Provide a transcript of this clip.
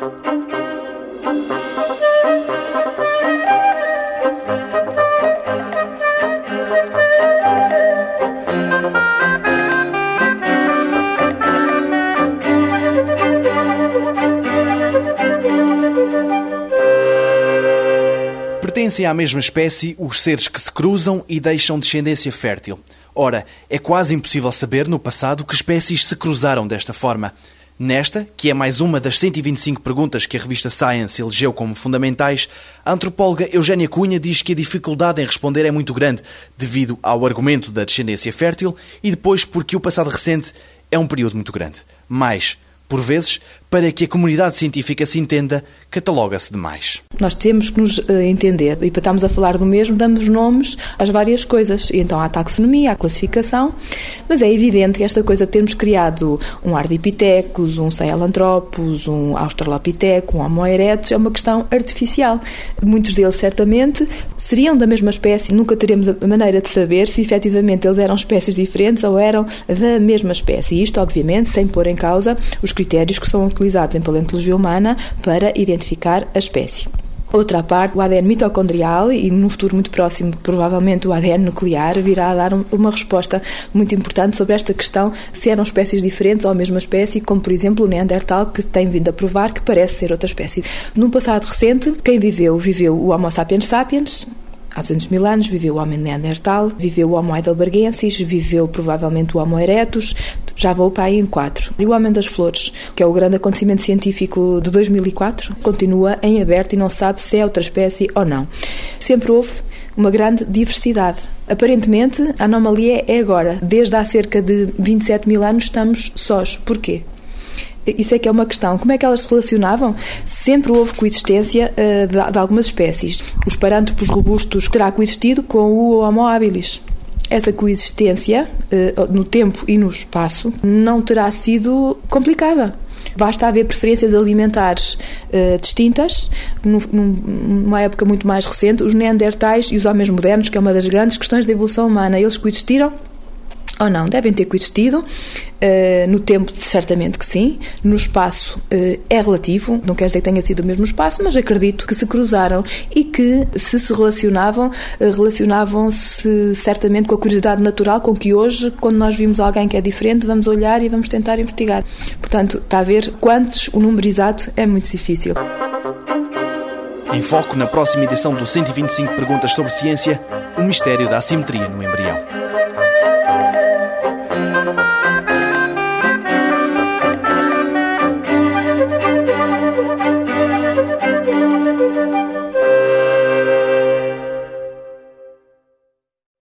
Pertencem à mesma espécie os seres que se cruzam e deixam descendência fértil. Ora, é quase impossível saber no passado que espécies se cruzaram desta forma. Nesta, que é mais uma das 125 perguntas que a revista Science elegeu como fundamentais, a antropóloga Eugénia Cunha diz que a dificuldade em responder é muito grande, devido ao argumento da descendência fértil e depois porque o passado recente é um período muito grande. Mais, por vezes, para que a comunidade científica se entenda, cataloga-se demais. Nós temos que nos eh, entender e para estarmos a falar do mesmo, damos nomes às várias coisas. E então há a taxonomia, há a classificação, mas é evidente que esta coisa de termos criado um Ardipithecus, um Sahelanthropus, um Australopithecus, um Homo erectus, é uma questão artificial. Muitos deles, certamente, seriam da mesma espécie, nunca teremos a maneira de saber se efetivamente eles eram espécies diferentes ou eram da mesma espécie. Isto, obviamente, sem pôr em causa os critérios que são utilizados em paleontologia humana para identificar a espécie. Outra parte, o ADN mitocondrial e no futuro muito próximo, provavelmente o ADN nuclear, virá a dar uma resposta muito importante sobre esta questão se eram espécies diferentes ou a mesma espécie, como por exemplo o Neandertal, que tem vindo a provar que parece ser outra espécie. No passado recente, quem viveu, viveu o Homo sapiens sapiens, há 200 mil anos, viveu o homem neandertal, viveu o Homo heidelbergensis, viveu provavelmente o Homo erectus, já vou para aí em quatro. E o Homem das Flores, que é o grande acontecimento científico de 2004, continua em aberto e não sabe se é outra espécie ou não. Sempre houve uma grande diversidade. Aparentemente, a anomalia é agora. Desde há cerca de 27 mil anos estamos sós. Porquê? Isso é que é uma questão. Como é que elas se relacionavam? Sempre houve coexistência uh, de, de, algumas espécies. Os parântropos robustos terá coexistido com o Homo habilis. Essa coexistência, uh, no tempo e no espaço, não terá sido complicada. Basta haver preferências alimentares uh, distintas. numa época muito mais recente, os neandertais e os homens modernos, que é uma das grandes questões da evolução humana, eles coexistiram ou não, devem ter coexistido. Uh, no tempo, certamente que sim. No espaço, uh, é relativo. Não quer dizer que tenha sido o mesmo espaço, mas acredito que se cruzaram e que, se se relacionavam, uh, relacionavam-se certamente com a curiosidade natural com que hoje, quando nós vimos alguém que é diferente, vamos olhar e vamos tentar investigar. Portanto, está a ver quantos, o número exato é muito difícil. Em foco na próxima edição do 125 Perguntas sobre Ciência, o mistério da assimetria no embrião.